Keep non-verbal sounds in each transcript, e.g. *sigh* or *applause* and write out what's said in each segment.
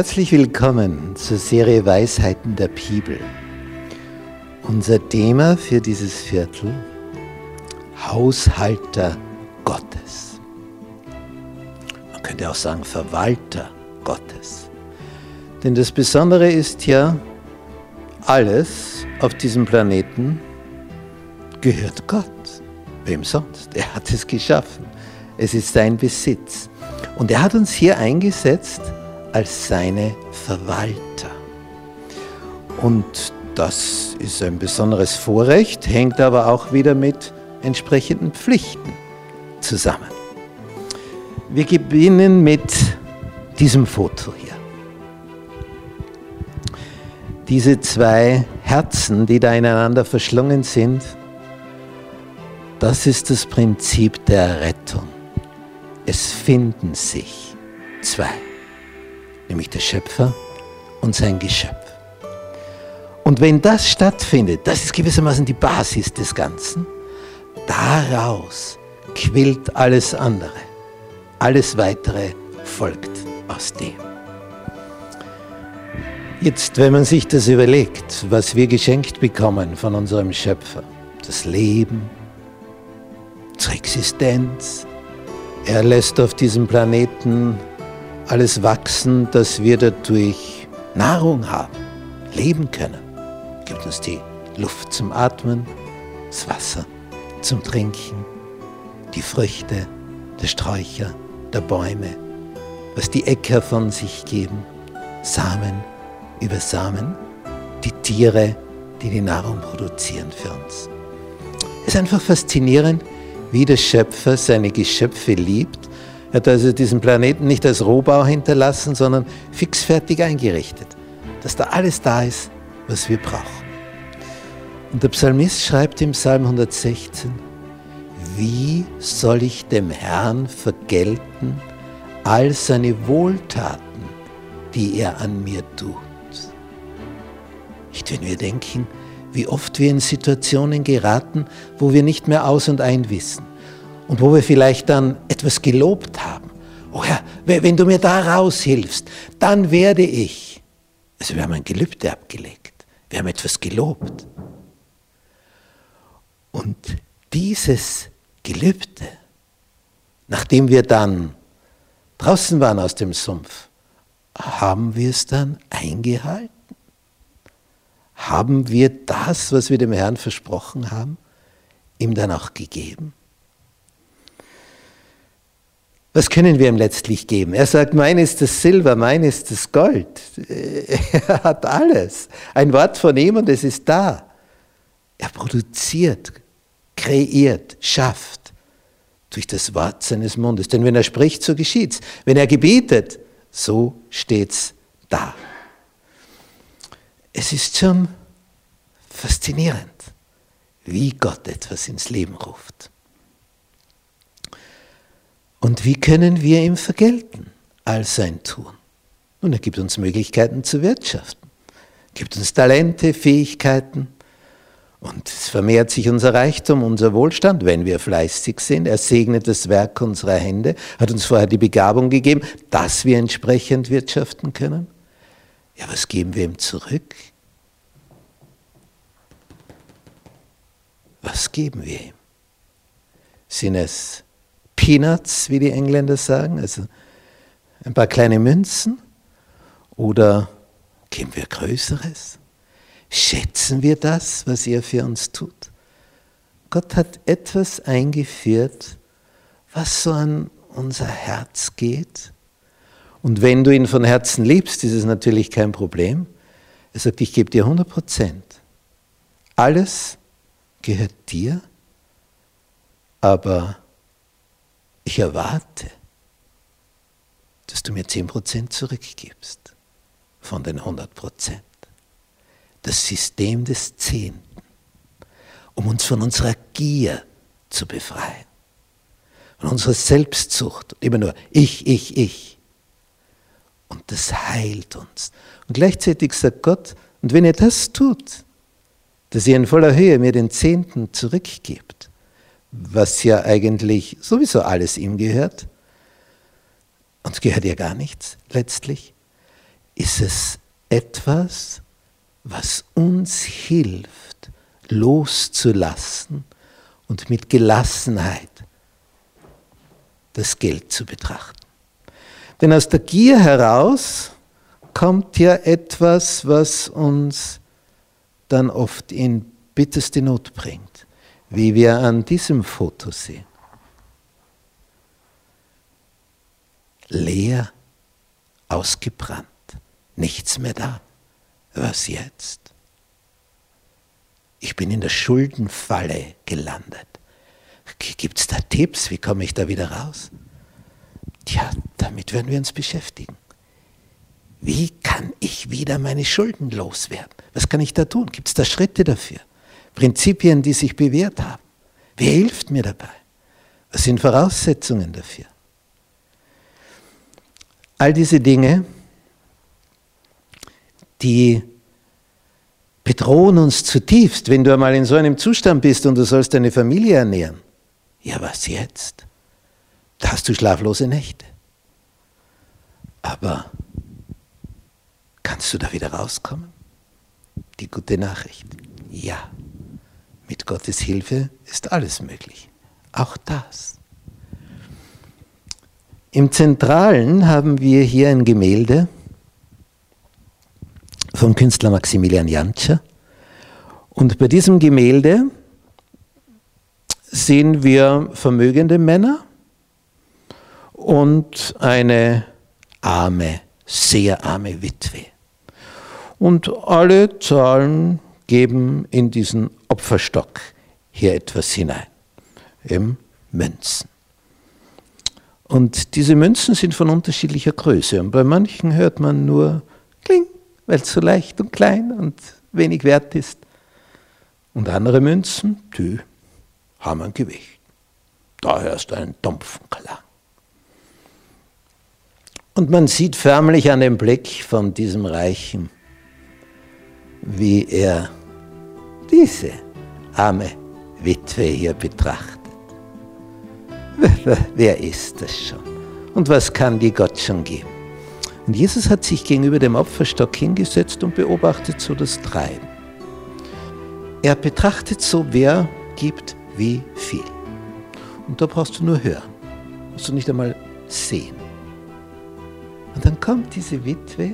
Herzlich willkommen zur Serie Weisheiten der Bibel. Unser Thema für dieses Viertel, Haushalter Gottes. Man könnte auch sagen Verwalter Gottes. Denn das Besondere ist ja, alles auf diesem Planeten gehört Gott. Wem sonst? Er hat es geschaffen. Es ist sein Besitz. Und er hat uns hier eingesetzt, als seine Verwalter. Und das ist ein besonderes Vorrecht, hängt aber auch wieder mit entsprechenden Pflichten zusammen. Wir beginnen mit diesem Foto hier. Diese zwei Herzen, die da ineinander verschlungen sind, das ist das Prinzip der Rettung. Es finden sich zwei nämlich der Schöpfer und sein Geschöpf. Und wenn das stattfindet, das ist gewissermaßen die Basis des Ganzen, daraus quillt alles andere. Alles weitere folgt aus dem. Jetzt, wenn man sich das überlegt, was wir geschenkt bekommen von unserem Schöpfer, das Leben, unsere Existenz, er lässt auf diesem Planeten alles wachsen, dass wir dadurch Nahrung haben, leben können. Gibt uns die Luft zum Atmen, das Wasser zum Trinken, die Früchte der Sträucher, der Bäume, was die Äcker von sich geben, Samen über Samen, die Tiere, die die Nahrung produzieren für uns. Es ist einfach faszinierend, wie der Schöpfer seine Geschöpfe liebt er hat also diesen Planeten nicht als Rohbau hinterlassen, sondern fixfertig eingerichtet, dass da alles da ist, was wir brauchen. Und der Psalmist schreibt im Psalm 116, wie soll ich dem Herrn vergelten all seine Wohltaten, die er an mir tut? Nicht, wenn wir denken, wie oft wir in Situationen geraten, wo wir nicht mehr aus und ein wissen und wo wir vielleicht dann etwas gelobt haben. Oh Herr, wenn du mir da raushilfst, dann werde ich. Also wir haben ein Gelübde abgelegt. Wir haben etwas gelobt. Und dieses Gelübde, nachdem wir dann draußen waren aus dem Sumpf, haben wir es dann eingehalten? Haben wir das, was wir dem Herrn versprochen haben, ihm dann auch gegeben? Was können wir ihm letztlich geben? Er sagt, mein ist das Silber, mein ist das Gold. *laughs* Er hat alles. Ein Wort von ihm und es ist da. Er produziert, kreiert, schafft durch das Wort seines Mundes. Denn wenn er spricht, so geschieht's. Wenn er gebietet, so steht's da. Es ist schon faszinierend, wie Gott etwas ins Leben ruft. Und wie können wir ihm vergelten all sein Tun? Nun, er gibt uns Möglichkeiten zu wirtschaften, gibt uns Talente, Fähigkeiten und es vermehrt sich unser Reichtum, unser Wohlstand, wenn wir fleißig sind. Er segnet das Werk unserer Hände, hat uns vorher die Begabung gegeben, dass wir entsprechend wirtschaften können. Ja, was geben wir ihm zurück? Was geben wir ihm? Sind es Peanuts, wie die Engländer sagen, also ein paar kleine Münzen? Oder geben wir Größeres? Schätzen wir das, was er für uns tut? Gott hat etwas eingeführt, was so an unser Herz geht. Und wenn du ihn von Herzen liebst, ist es natürlich kein Problem. Er sagt, ich gebe dir 100 Prozent. Alles gehört dir, aber ich erwarte, dass du mir 10% zurückgibst von den 100%. Das System des Zehnten, um uns von unserer Gier zu befreien, von unserer Selbstsucht, immer nur ich, ich, ich. Und das heilt uns. Und gleichzeitig sagt Gott, und wenn ihr das tut, dass ihr in voller Höhe mir den Zehnten zurückgibt, was ja eigentlich sowieso alles ihm gehört. Uns gehört ja gar nichts letztlich. ist es etwas, was uns hilft, loszulassen und mit Gelassenheit das Geld zu betrachten. Denn aus der Gier heraus kommt ja etwas, was uns dann oft in bitterste Not bringt, wie wir an diesem Foto sehen. Leer, ausgebrannt, nichts mehr da. Was jetzt? Ich bin in der Schuldenfalle gelandet. Gibt es da Tipps? Wie komme ich da wieder raus? Tja, damit werden wir uns beschäftigen. Wie kann ich wieder meine Schulden loswerden? Was kann ich da tun? Gibt es da Schritte dafür? Prinzipien, die sich bewährt haben? Wer hilft mir dabei? Was sind Voraussetzungen dafür? All diese Dinge, die bedrohen uns zutiefst, wenn du einmal in so einem Zustand bist und du sollst deine Familie ernähren. Ja, was jetzt? Da hast du schlaflose Nächte. Aber kannst du da wieder rauskommen? Die gute Nachricht. Ja, mit Gottes Hilfe ist alles möglich. Auch das. Im Zentralen haben wir hier ein Gemälde vom Künstler Maximilian Jantscher. Und bei diesem Gemälde sehen wir vermögende Männer und eine arme, sehr arme Witwe. Und alle Zahlen geben in diesen Opferstock hier etwas hinein, eben Münzen. Und diese Münzen sind von unterschiedlicher Größe. Und bei manchen hört man nur Kling, weil es so leicht und klein und wenig wert ist. Und andere Münzen, die haben ein Gewicht. Da hörst du einen dumpfen Klang. Und man sieht förmlich an dem Blick von diesem Reichen, wie er diese arme Witwe hier betrachtet. Wer ist das schon? Und was kann die Gott schon geben? Und Jesus hat sich gegenüber dem Opferstock hingesetzt und beobachtet so das Treiben. Er betrachtet so, wer gibt wie viel. Und da brauchst du nur hören, musst du nicht einmal sehen. Und dann kommt diese Witwe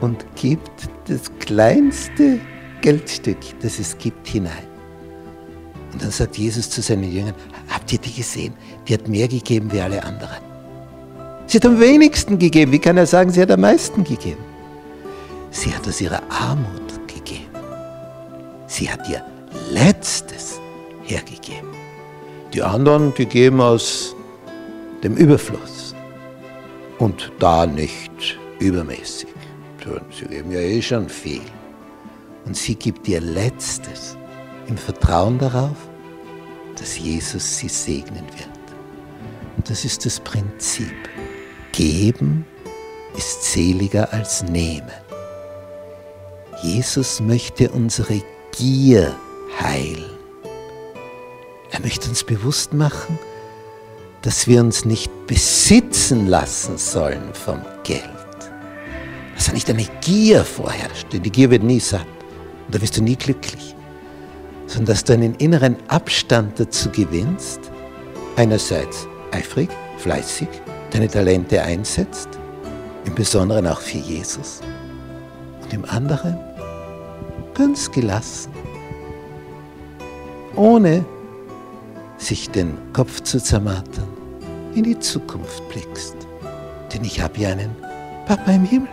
und gibt das kleinste Geldstück, das es gibt, hinein. Und dann sagt Jesus zu seinen Jüngern, habt ihr die gesehen? Die hat mehr gegeben wie alle anderen. Sie hat am wenigsten gegeben. Wie kann er sagen, sie hat am meisten gegeben? Sie hat aus ihrer Armut gegeben. Sie hat ihr Letztes hergegeben. Die anderen, die geben aus dem Überfluss und da nicht übermäßig. Sie geben ja eh schon viel. Und sie gibt ihr Letztes im Vertrauen darauf, dass Jesus sie segnen wird. Und das ist das Prinzip. Geben ist seliger als nehmen. Jesus möchte unsere Gier heilen. Er möchte uns bewusst machen, dass wir uns nicht besitzen lassen sollen vom Geld. Dass da nicht eine Gier vorherrscht, denn die Gier wird nie satt und da wirst du nie glücklich, sondern dass du einen inneren Abstand dazu gewinnst, einerseits eifrig, fleißig, deine Talente einsetzt, im Besonderen auch für Jesus und im anderen ganz gelassen, ohne sich den Kopf zu zermartern, in die Zukunft blickst. Denn ich habe ja einen Papa im Himmel.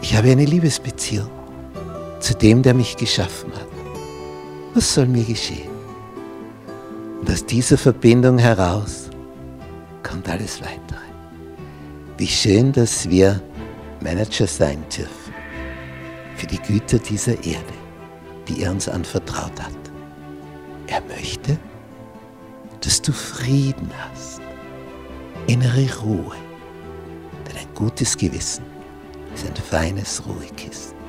Ich habe eine Liebesbeziehung zu dem, der mich geschaffen hat. Was soll mir geschehen? Und aus dieser Verbindung heraus kommt alles weitere. Wie schön, dass wir Manager sein dürfen für die Güter dieser Erde, die er uns anvertraut hat. Er möchte, dass du Frieden hast, innere Ruhe, denn ein gutes Gewissen ist ein feines Ruhekissen.